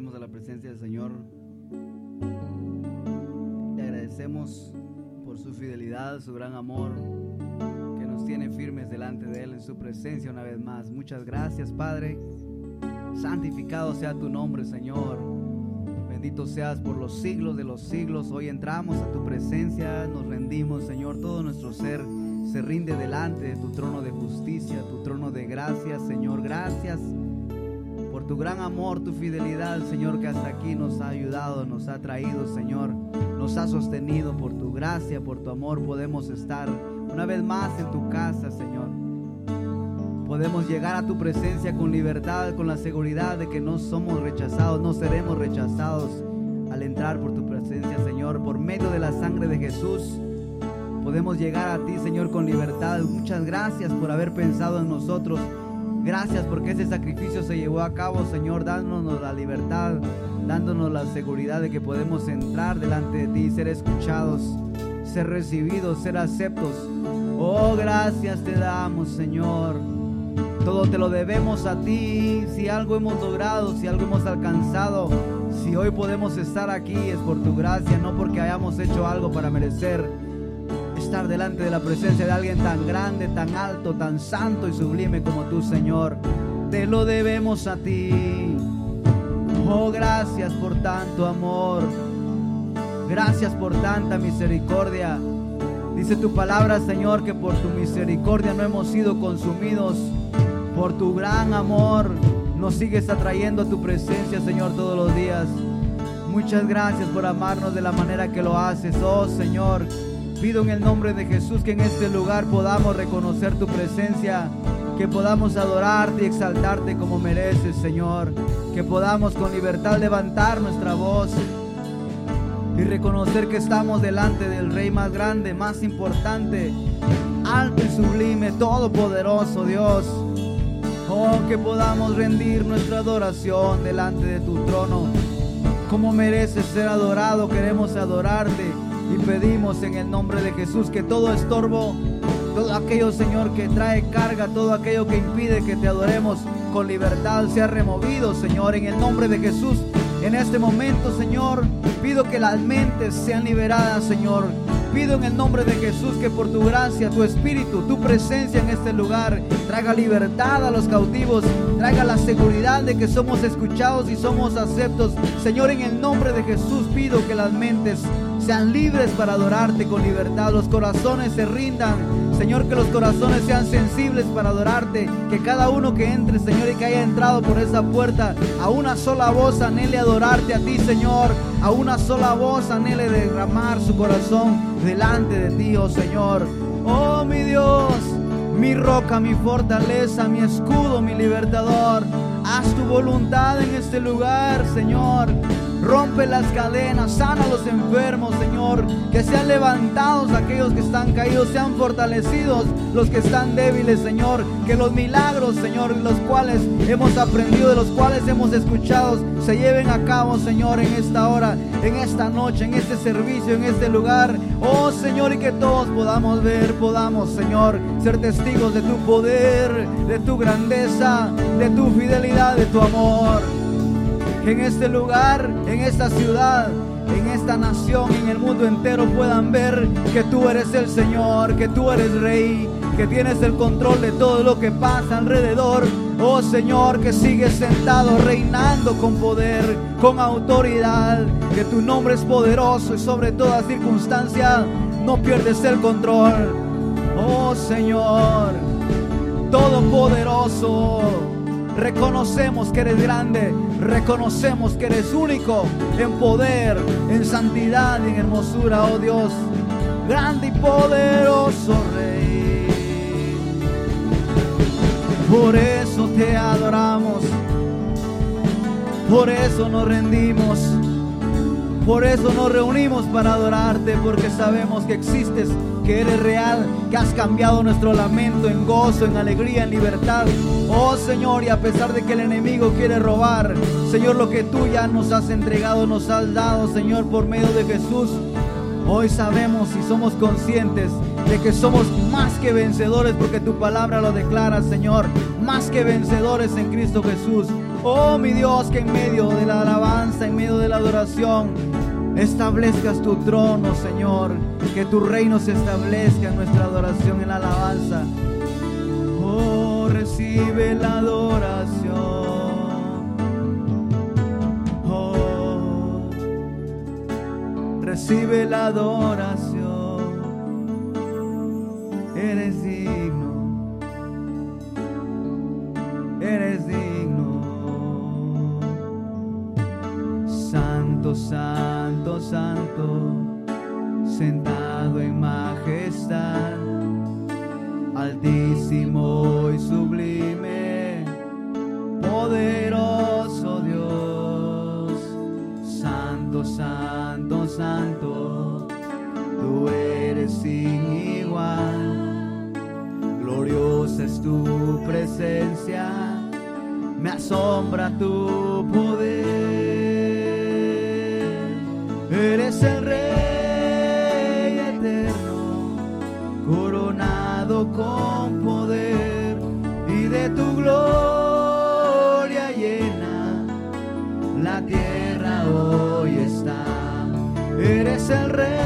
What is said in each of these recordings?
Vamos a la presencia del Señor. Le agradecemos por su fidelidad, su gran amor, que nos tiene firmes delante de Él en su presencia una vez más. Muchas gracias, Padre. Santificado sea tu nombre, Señor. Bendito seas por los siglos de los siglos. Hoy entramos a tu presencia, nos rendimos, Señor. Todo nuestro ser se rinde delante de tu trono de justicia, tu trono de gracia, Señor. Gracias tu gran amor, tu fidelidad, Señor, que hasta aquí nos ha ayudado, nos ha traído, Señor. Nos ha sostenido por tu gracia, por tu amor. Podemos estar una vez más en tu casa, Señor. Podemos llegar a tu presencia con libertad, con la seguridad de que no somos rechazados, no seremos rechazados al entrar por tu presencia, Señor, por medio de la sangre de Jesús podemos llegar a ti, Señor, con libertad. Muchas gracias por haber pensado en nosotros. Gracias porque ese sacrificio se llevó a cabo, Señor, dándonos la libertad, dándonos la seguridad de que podemos entrar delante de ti, ser escuchados, ser recibidos, ser aceptos. Oh, gracias te damos, Señor. Todo te lo debemos a ti. Si algo hemos logrado, si algo hemos alcanzado, si hoy podemos estar aquí es por tu gracia, no porque hayamos hecho algo para merecer estar delante de la presencia de alguien tan grande, tan alto, tan santo y sublime como tú, Señor. Te lo debemos a ti. Oh, gracias por tanto amor. Gracias por tanta misericordia. Dice tu palabra, Señor, que por tu misericordia no hemos sido consumidos. Por tu gran amor nos sigues atrayendo a tu presencia, Señor, todos los días. Muchas gracias por amarnos de la manera que lo haces, oh Señor. Pido en el nombre de Jesús que en este lugar podamos reconocer tu presencia, que podamos adorarte y exaltarte como mereces, Señor. Que podamos con libertad levantar nuestra voz y reconocer que estamos delante del Rey más grande, más importante, alto y sublime, todopoderoso Dios. Oh, que podamos rendir nuestra adoración delante de tu trono. Como mereces ser adorado, queremos adorarte y pedimos en el nombre de Jesús que todo estorbo, todo aquello, Señor, que trae carga, todo aquello que impide que te adoremos con libertad sea removido, Señor, en el nombre de Jesús. En este momento, Señor, pido que las mentes sean liberadas, Señor. Pido en el nombre de Jesús que por tu gracia, tu espíritu, tu presencia en este lugar traiga libertad a los cautivos, traiga la seguridad de que somos escuchados y somos aceptos. Señor, en el nombre de Jesús pido que las mentes sean libres para adorarte con libertad, los corazones se rindan. Señor, que los corazones sean sensibles para adorarte, que cada uno que entre, Señor, y que haya entrado por esa puerta, a una sola voz anhele adorarte a ti, Señor, a una sola voz anhele derramar su corazón delante de ti, oh Señor. Oh mi Dios, mi roca, mi fortaleza, mi escudo, mi libertador. Haz tu voluntad en este lugar, Señor. Rompe las cadenas, sana a los enfermos, Señor. Que sean levantados aquellos que están caídos, sean fortalecidos los que están débiles, Señor. Que los milagros, Señor, los cuales hemos aprendido, de los cuales hemos escuchado, se lleven a cabo, Señor, en esta hora, en esta noche, en este servicio, en este lugar. Oh, Señor, y que todos podamos ver, podamos, Señor, ser testigos de tu poder, de tu grandeza, de tu fidelidad, de tu amor en este lugar, en esta ciudad, en esta nación, en el mundo entero puedan ver que tú eres el Señor, que tú eres Rey, que tienes el control de todo lo que pasa alrededor. Oh Señor, que sigues sentado, reinando con poder, con autoridad, que tu nombre es poderoso y sobre toda circunstancia no pierdes el control. Oh Señor, todopoderoso. Reconocemos que eres grande, reconocemos que eres único en poder, en santidad y en hermosura, oh Dios. Grande y poderoso Rey. Por eso te adoramos, por eso nos rendimos, por eso nos reunimos para adorarte, porque sabemos que existes, que eres real, que has cambiado nuestro lamento en gozo, en alegría, en libertad. Oh Señor, y a pesar de que el enemigo quiere robar, Señor, lo que tú ya nos has entregado, nos has dado, Señor, por medio de Jesús. Hoy sabemos y somos conscientes de que somos más que vencedores porque tu palabra lo declara, Señor, más que vencedores en Cristo Jesús. Oh mi Dios, que en medio de la alabanza, en medio de la adoración, establezcas tu trono, Señor, que tu reino se establezca en nuestra adoración, en la alabanza. Oh, recibe la adoración. recibe la adoración. Eres me asombra tu poder. Eres el Rey eterno, coronado con poder y de tu gloria llena la tierra hoy está eres el Rey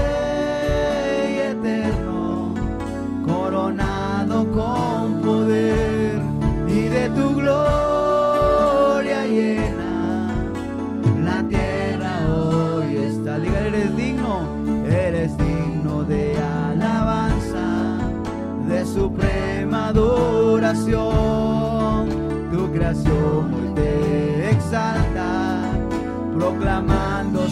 Tu creación hoy te exalta, proclamando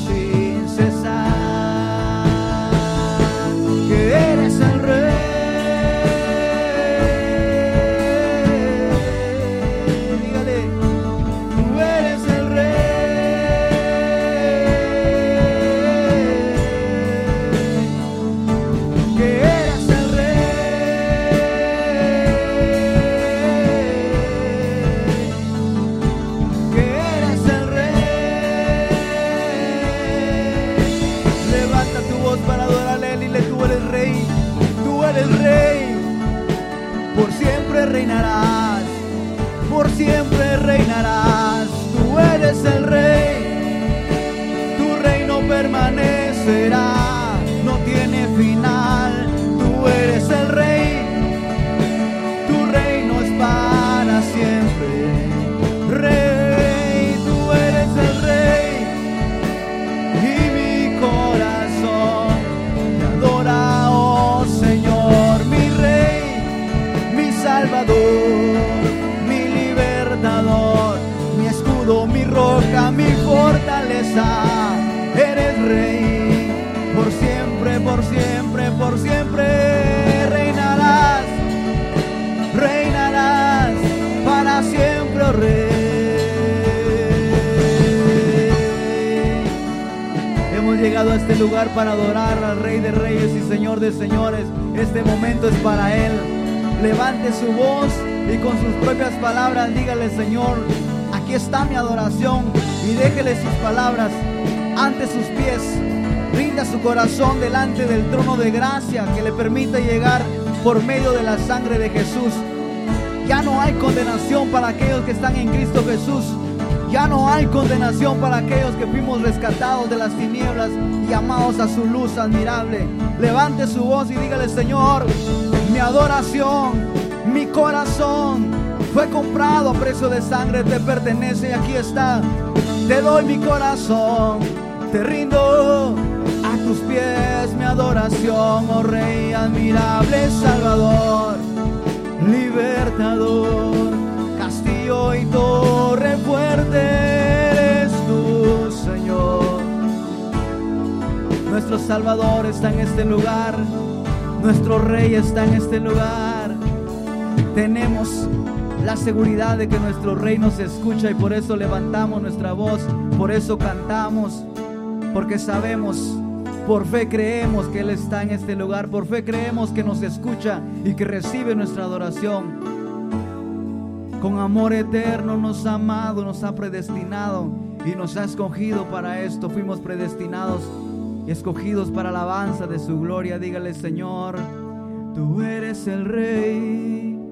llegado a este lugar para adorar al Rey de Reyes y Señor de Señores. Este momento es para Él. Levante su voz y con sus propias palabras dígale, Señor, aquí está mi adoración y déjele sus palabras ante sus pies. Rinda su corazón delante del trono de gracia que le permite llegar por medio de la sangre de Jesús. Ya no hay condenación para aquellos que están en Cristo Jesús. Ya no hay condenación para aquellos que fuimos rescatados de las tinieblas y llamados a su luz admirable. Levante su voz y dígale, Señor, mi adoración, mi corazón fue comprado a precio de sangre, te pertenece y aquí está te doy mi corazón, te rindo a tus pies mi adoración, oh Rey admirable Salvador, libertador, y torre fuerte eres tú, Señor. Nuestro Salvador está en este lugar, nuestro Rey está en este lugar. Tenemos la seguridad de que nuestro rey nos escucha y por eso levantamos nuestra voz, por eso cantamos, porque sabemos, por fe creemos que Él está en este lugar, por fe creemos que nos escucha y que recibe nuestra adoración. Con amor eterno nos ha amado, nos ha predestinado y nos ha escogido para esto. Fuimos predestinados y escogidos para la alabanza de su gloria. Dígale, Señor, Tú eres el rey.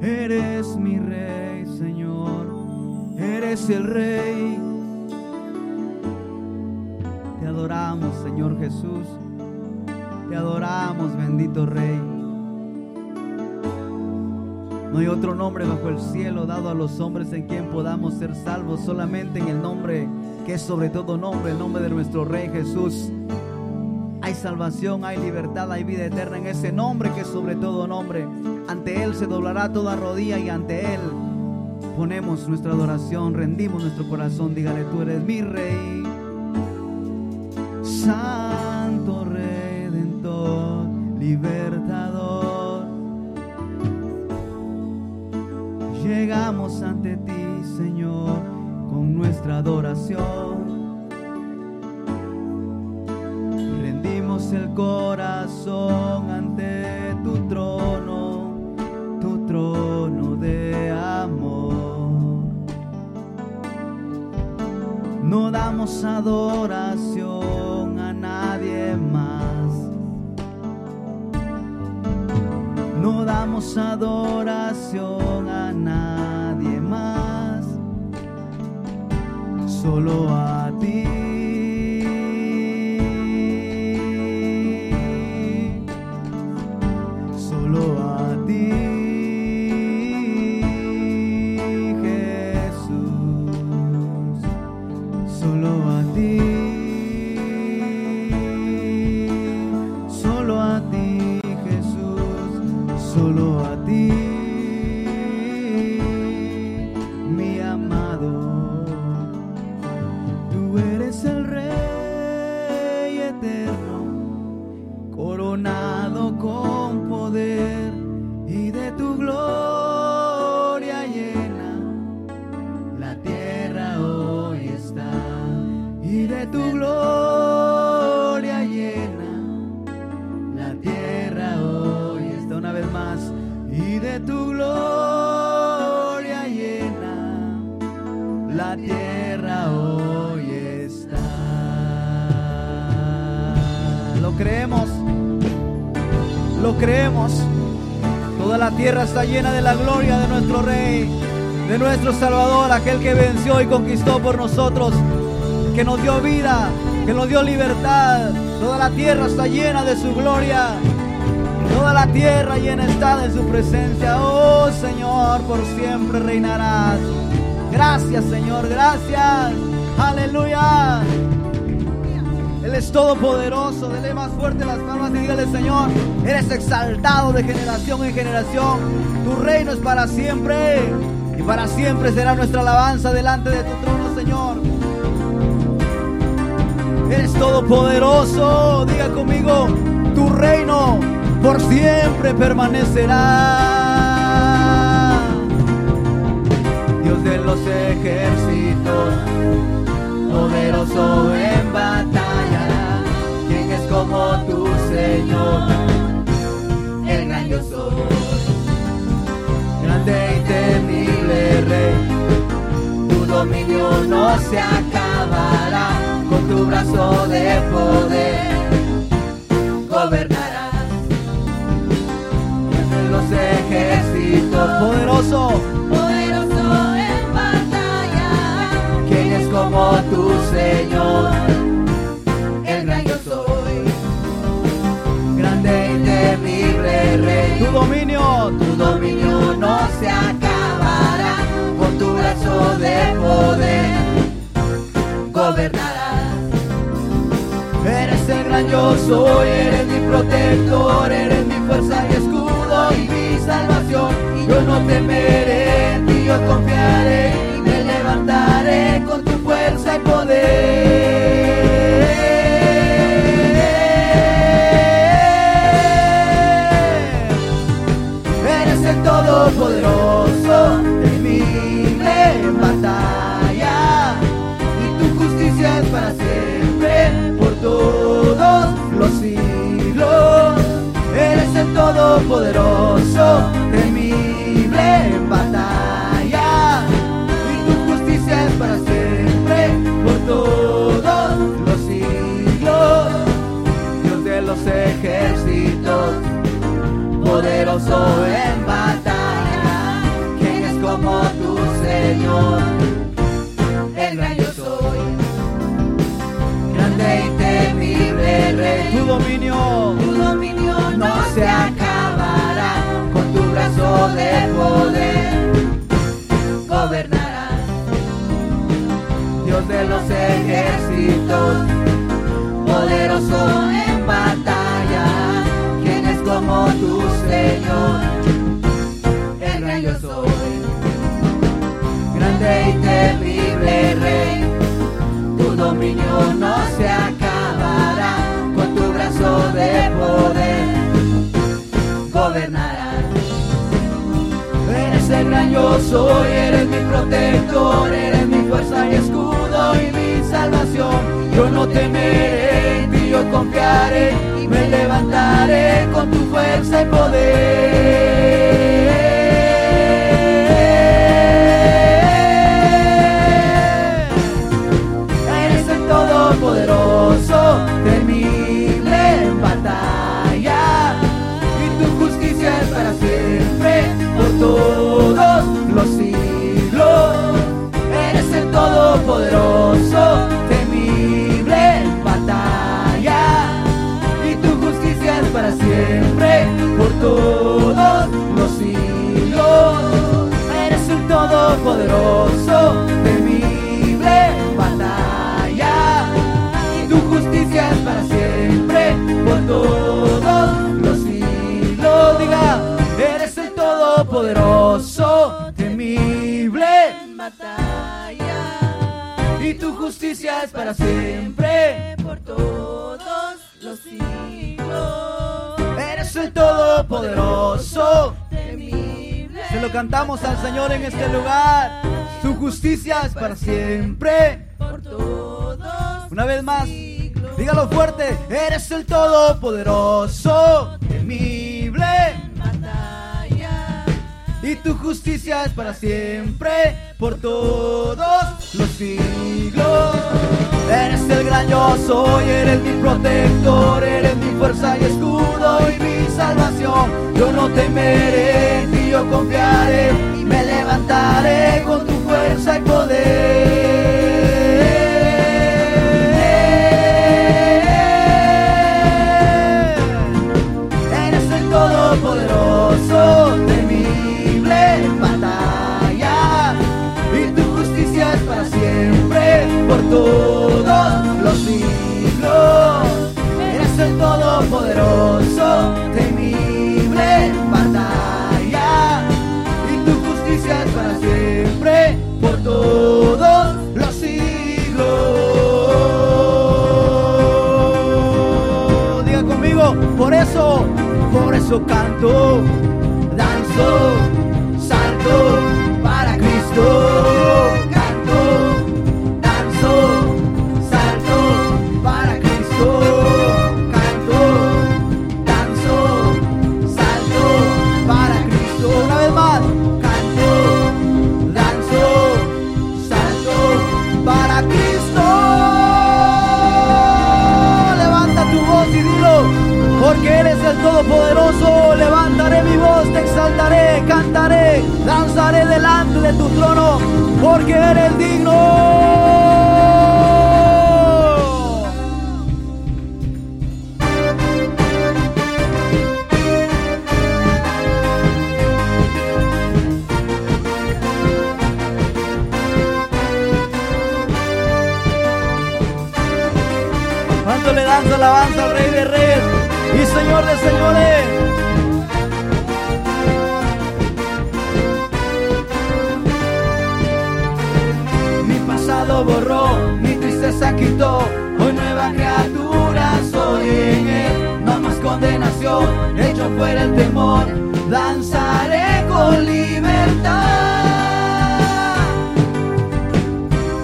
Eres mi rey, Señor. Eres el rey. Te adoramos, Señor Jesús. Te adoramos, bendito Rey. No hay otro nombre bajo el cielo dado a los hombres en quien podamos ser salvos, solamente en el nombre que es sobre todo nombre, el nombre de nuestro Rey Jesús. Hay salvación, hay libertad, hay vida eterna en ese nombre que es sobre todo nombre. Ante Él se doblará toda rodilla y ante Él ponemos nuestra adoración, rendimos nuestro corazón. Dígale, tú eres mi Rey. Santo Redentor, libertador. Llegamos ante ti, Señor, con nuestra adoración. Rendimos el corazón ante tu trono, tu trono de amor. No damos adoración a nadie más. No damos adoración Solo a llena de la gloria de nuestro Rey, de nuestro Salvador, aquel que venció y conquistó por nosotros, que nos dio vida, que nos dio libertad. Toda la tierra está llena de su gloria. Toda la tierra llena está de su presencia. Oh Señor, por siempre reinarás. Gracias Señor, gracias. Aleluya. Él es todopoderoso. Dele más fuerte las palmas y dígale, Señor, eres exaltado de generación en generación. Tu reino es para siempre. Y para siempre será nuestra alabanza delante de tu trono, Señor. Eres todopoderoso. Diga conmigo, tu reino por siempre permanecerá. Dios de los ejércitos, se acabará. Con tu brazo de poder gobernarás. Entre los ejércitos, poderoso. Poderoso en batalla, ¿Quién es como tu Señor? el gran yo soy. Grande y temible Rey. Tu dominio, Tu dominio no se acabará, con tu brazo de poder gobernarás. Eres el gran yo soy, eres mi protector, eres mi fuerza y escudo y mi salvación. Y yo no temeré, en yo confiaré, y me levantaré con tu fuerza y poder. Eres el todopoderoso, todopoderoso, temible en batalla. Y tu justicia es para siempre, por todos los siglos. Dios de los ejércitos, poderoso en batalla. ¿Quién es como tu Señor? El gran yo soy, grande y temible rey. Tu dominio. De poder gobernarás. Dios de los ejércitos, poderoso en batalla, ¿quién es como tu Señor? El gran yo soy, grande y temible Rey, tu dominio no se acabará, con tu brazo de poder gobernarás. Gran yo soy, eres mi protector, eres mi fuerza y escudo y mi salvación. Yo no temeré, en yo confiaré me levantaré con tu fuerza y poder. Todopoderoso, temible batalla, y tu justicia es para siempre, por todos los siglos. Diga, eres el todopoderoso, temible batalla, y tu justicia es para siempre, por todos los siglos. Eres el todopoderoso. Lo cantamos al Señor en este lugar. Su justicia es para siempre. por todos Una vez más, dígalo fuerte. Eres el todopoderoso, temible. Y tu justicia es para siempre, por todos los siglos. Eres el gran yo soy, eres mi protector, eres mi fuerza y escudo y mi salvación. Yo no temeré, en ti yo confiaré y me levantaré con tu fuerza y poder. Eres el todopoderoso, temible en batalla, y tu justicia es para siempre, por todos los siglos. Eres el todopoderoso, eso canto, danzo, porque eres digno. ¿Cuánto le danza alabanza al Rey de Reyes y Señor de Señores? Quitó, hoy nueva criatura soy en él. No más condenación, hecho fuera el temor, danzaré con libertad.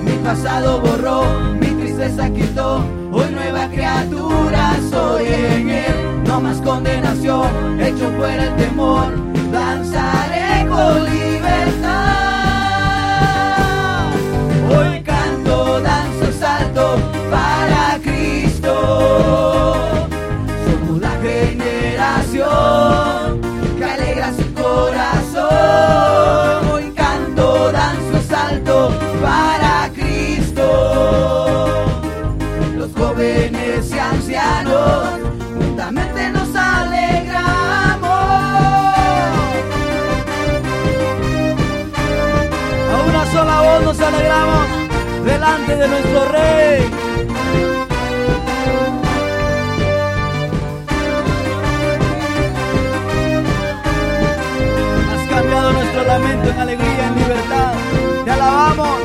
Mi pasado borró, mi tristeza quitó, hoy nueva criatura soy en él. No más condenación, hecho fuera el temor, danzaré con libertad. alegramos delante de nuestro Rey. Has cambiado nuestro lamento en alegría, en libertad. Te alabamos.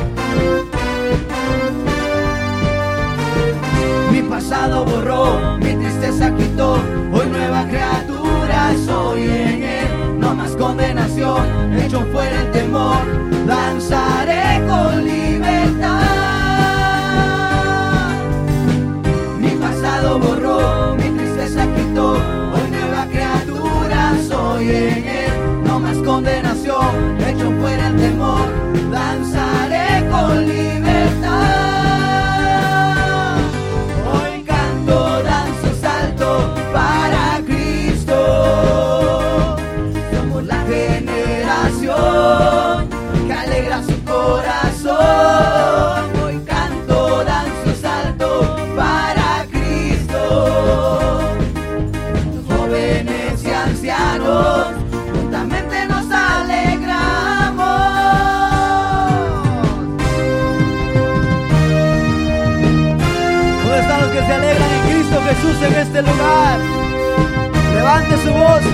Mi pasado borró, mi tristeza quitó. Hoy nueva criatura soy en él. No más condenación, hecho fuera el temor. Danza 곳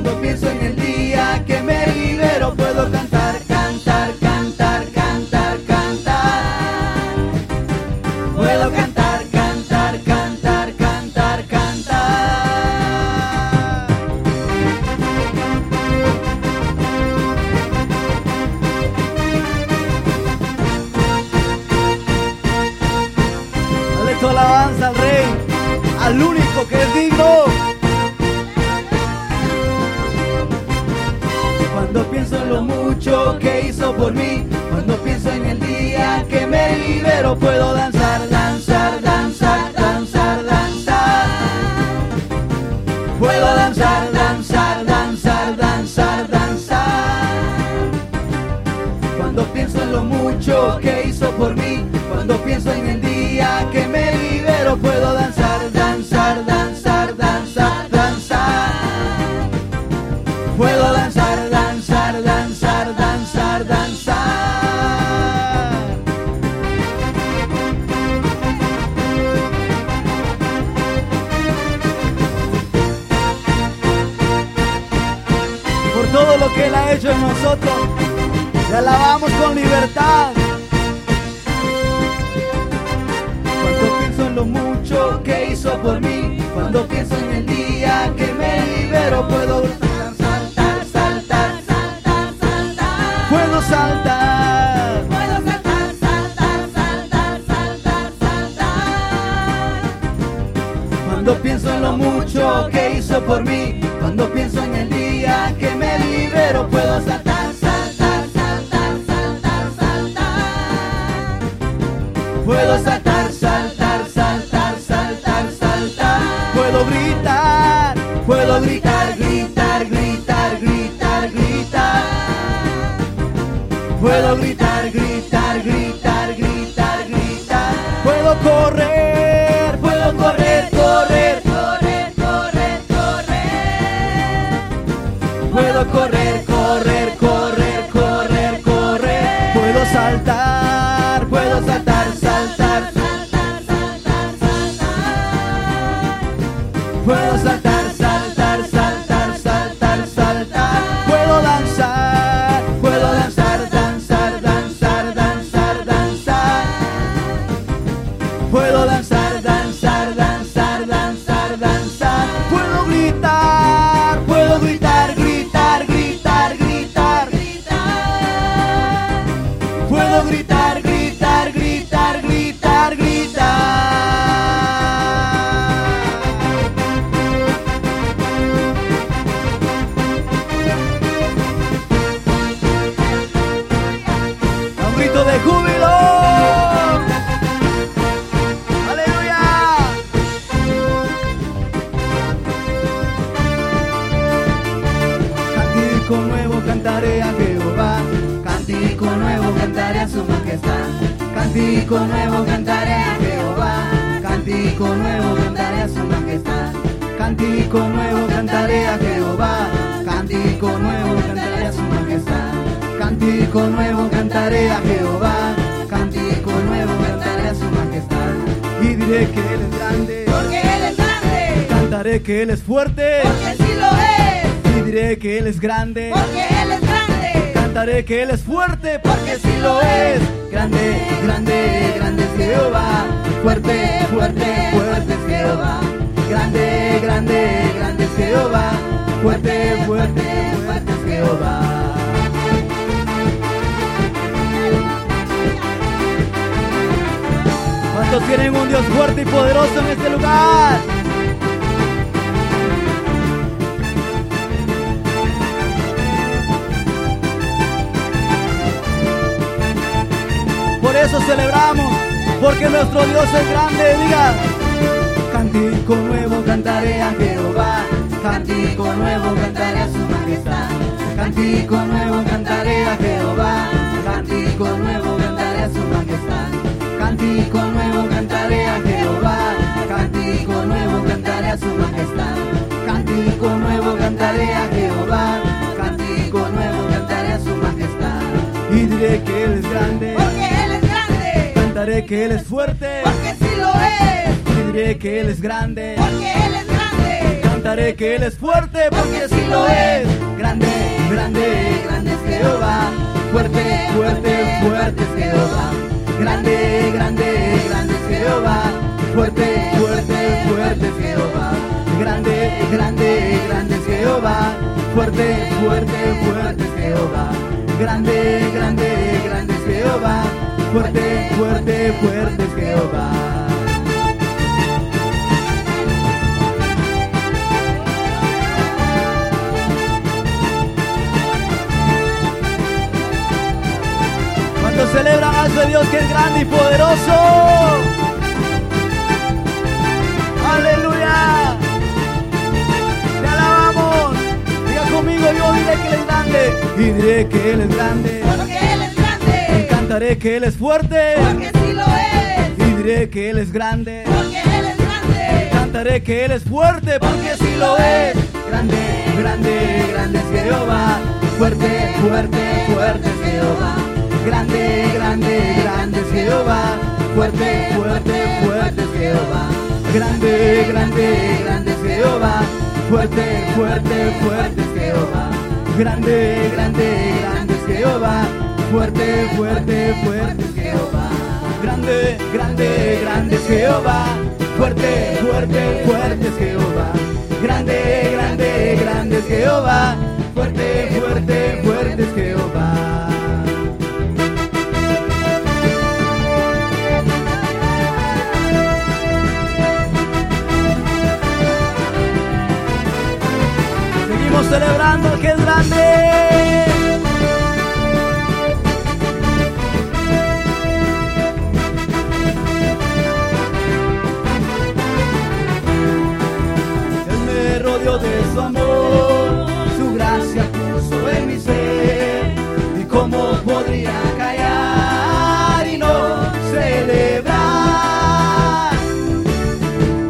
Cuando pienso en el día que me libero puedo que él es fuerte. porque sí lo es, Y diré que Él es grande. porque Él es grande, Cantaré que Él es fuerte, porque sí lo es. Grande, grande, grande es Jehová. Fuerte, fuerte, fuerte es Jehová. Grande, grande, grande es Jehová. Fuerte, fuerte, fuerte es Jehová. ¿Cuántos tienen un Dios fuerte y poderoso en este lugar? Eso celebramos, porque nuestro Dios es grande. Diga, cantico nuevo cantaré a Jehová, cantico nuevo cantaré a su majestad, cantico nuevo cantaré a Jehová, cantico nuevo cantaré a su majestad, cantico nuevo cantaré a Jehová, cantico nuevo cantaré a su majestad, cantico nuevo cantaré a Jehová, cantico nuevo cantaré a su majestad, y diré que Él es grande. Cantaré que Él es fuerte, porque sí lo es, diré que Él es grande. porque Él es grande, Cantaré que Él es fuerte, porque sí lo es. Grande, grande, grande es Jehová. Fuerte, fuerte, fuerte es Jehová. Grande, grande, grande es Jehová. Fuerte, fuerte, fuerte es Jehová. Grande, grande, grande es Jehová. Fuerte, fuerte, fuerte es Jehová. Grande, grande, grande es Jehová. Fuerte, fuerte, fuerte es Jehová. Cuando celebran a ese Dios que es grande y poderoso. Aleluya. Te alabamos. Diga conmigo, yo diré que Él es grande. Y diré que Él es grande. Cantaré que Él es fuerte. porque sí lo es, Y diré que Él es grande. porque Él es grande, Cantaré que Él es fuerte porque sí lo es. Grande, grande, grande es Jehová. Fuerte, fuerte, fuerte es Jehová. Grande, grande, grande es Jehová. Fuerte, fuerte, fuerte es Jehová. Grande, grande, grande es Jehová. Fuerte, fuerte, fuerte es Jehová. Grande, grande, grande es Jehová. Fuerte, fuerte, fuerte es Jehová. Grande, grande, grande es Jehová. Fuerte, fuerte, fuerte es Jehová. Grande, grande, grande es Jehová. Fuerte, fuerte, fuerte es Jehová. Seguimos celebrando que es grande. Su amor, su gracia puso en mi ser. ¿Y cómo podría callar y no celebrar?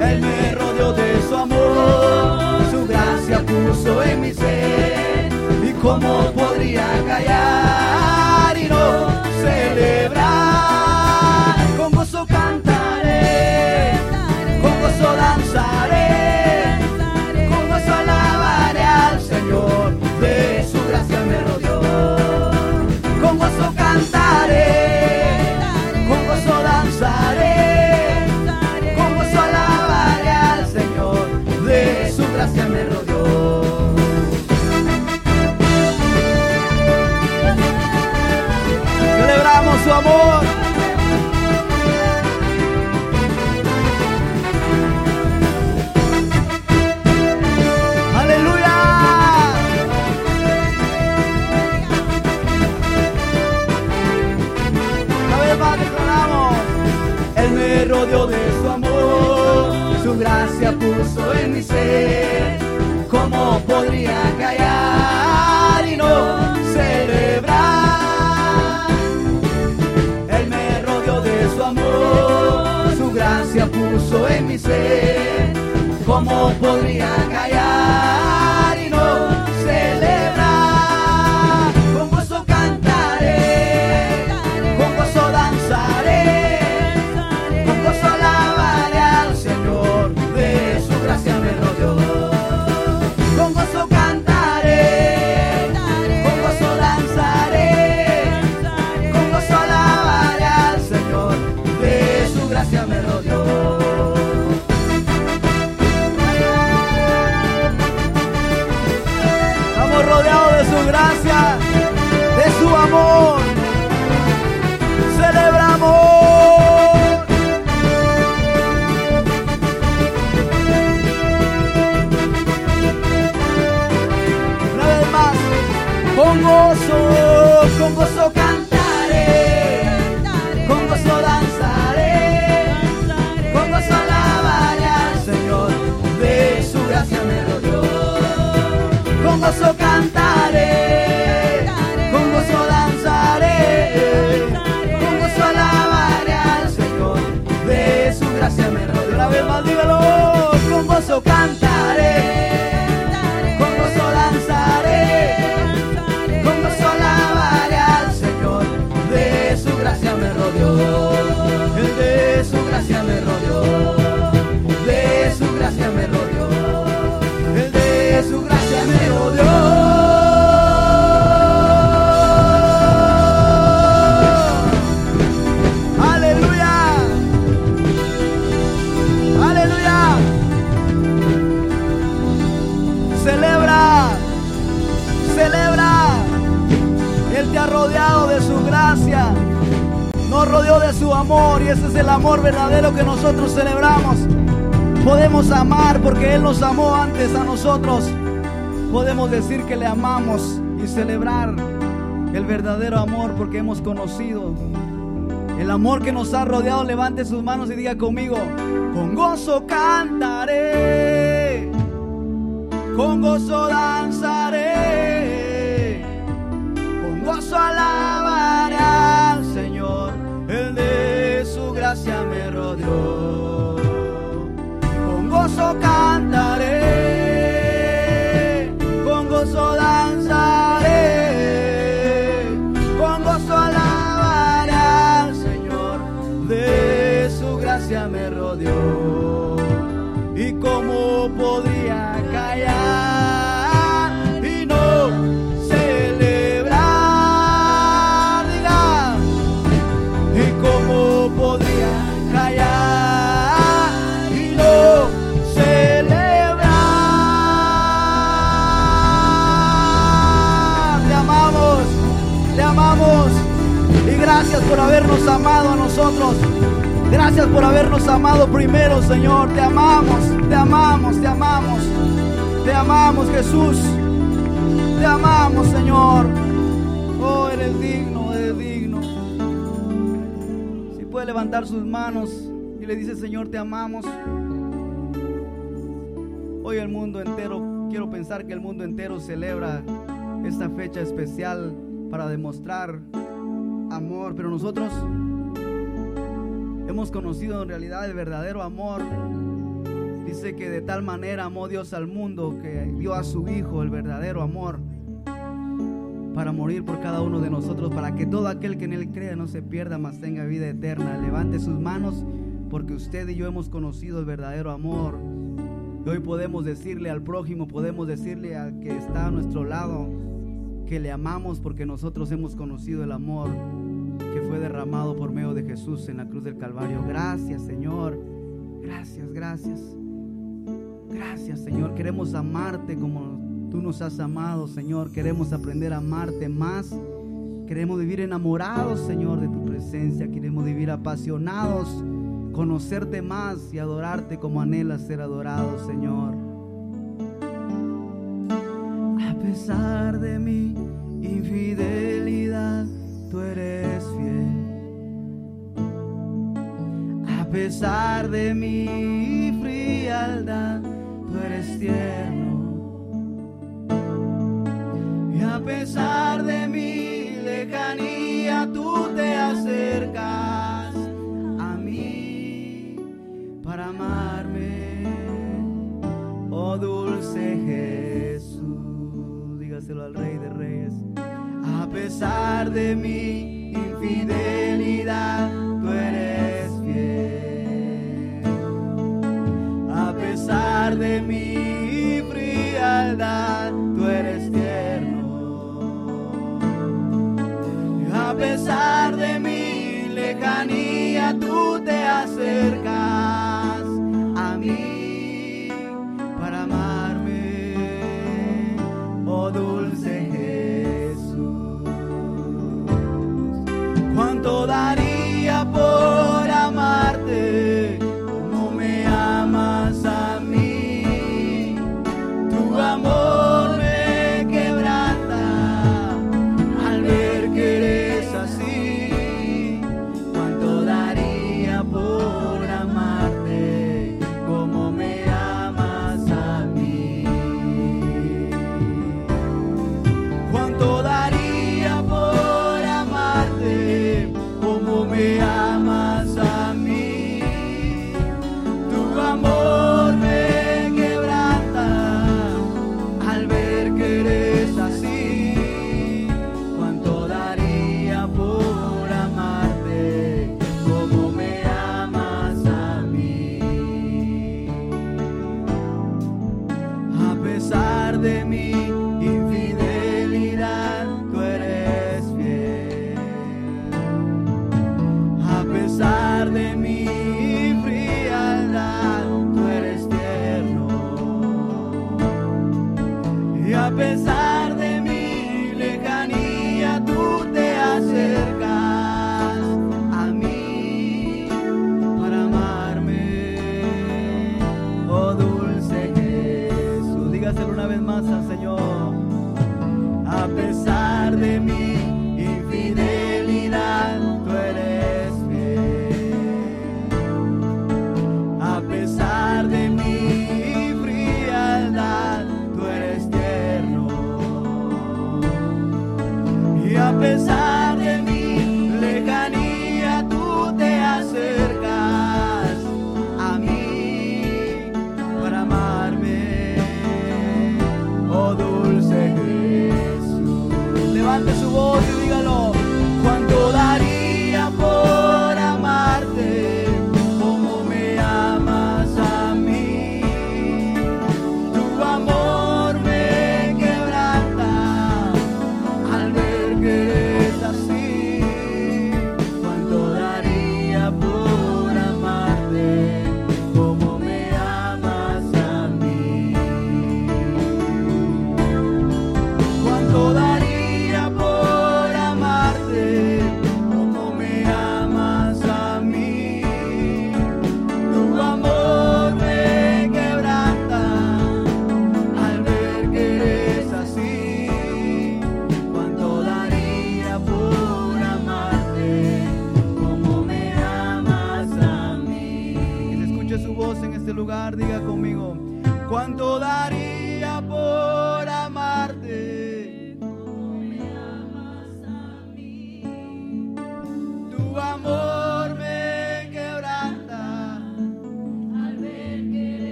Él me rodeó de su amor, su gracia puso en mi ser. ¿Y cómo podría callar y no celebrar? Rodeó de su amor, su gracia puso en mi ser. ¿Cómo podría callar y no celebrar? Él me rodeó de su amor, su gracia puso en mi ser. ¿Cómo podría callar gracia. Nos rodeó de su amor y ese es el amor verdadero que nosotros celebramos. Podemos amar porque Él nos amó antes a nosotros. Podemos decir que le amamos y celebrar el verdadero amor porque hemos conocido el amor que nos ha rodeado. Levante sus manos y diga conmigo, con gozo cantaré, con gozo danzaré, con gozo alabaré Con gozo cantaré, habernos amado a nosotros. Gracias por habernos amado primero, Señor. Te amamos, te amamos, te amamos. Te amamos, Jesús. Te amamos, Señor. Oh, eres digno, eres digno. Si puede levantar sus manos y le dice, Señor, te amamos. Hoy el mundo entero, quiero pensar que el mundo entero celebra esta fecha especial para demostrar amor, pero nosotros hemos conocido en realidad el verdadero amor. Dice que de tal manera amó Dios al mundo que dio a su Hijo el verdadero amor para morir por cada uno de nosotros, para que todo aquel que en Él cree no se pierda, mas tenga vida eterna. Levante sus manos porque usted y yo hemos conocido el verdadero amor. Y hoy podemos decirle al prójimo, podemos decirle al que está a nuestro lado, que le amamos porque nosotros hemos conocido el amor que fue derramado por medio de Jesús en la cruz del Calvario. Gracias, Señor. Gracias, gracias. Gracias, Señor. Queremos amarte como tú nos has amado, Señor. Queremos aprender a amarte más. Queremos vivir enamorados, Señor, de tu presencia. Queremos vivir apasionados, conocerte más y adorarte como anhelas ser adorado, Señor. Pesar de mi infidelidad, tú eres fiel. A pesar de mi frialdad, tú eres tierno. Y a pesar de mi lejanía, tú te acercas a mí para amarme, oh dulce Jesús. Dígaselo al Rey de Reyes. A pesar de mi infidelidad, tú eres fiel. A pesar de mi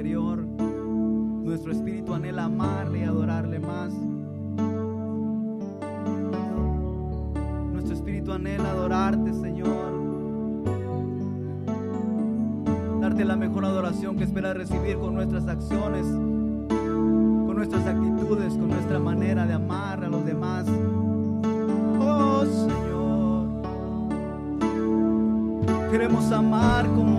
Nuestro espíritu anhela amarle y adorarle más. Nuestro espíritu anhela adorarte, Señor. Darte la mejor adoración que esperas recibir con nuestras acciones, con nuestras actitudes, con nuestra manera de amar a los demás. Oh, Señor. Queremos amar como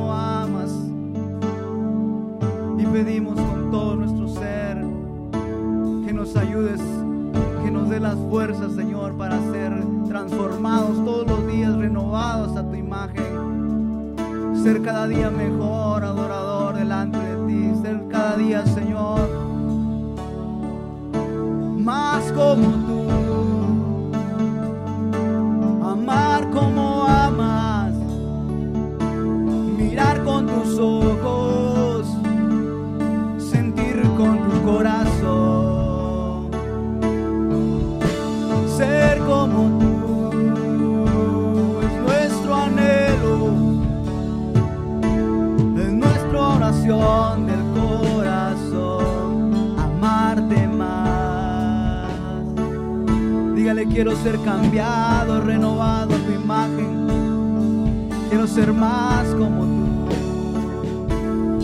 Quiero ser cambiado, renovado a tu imagen. Quiero ser más como tú.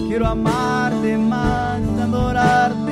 Quiero amarte más, adorarte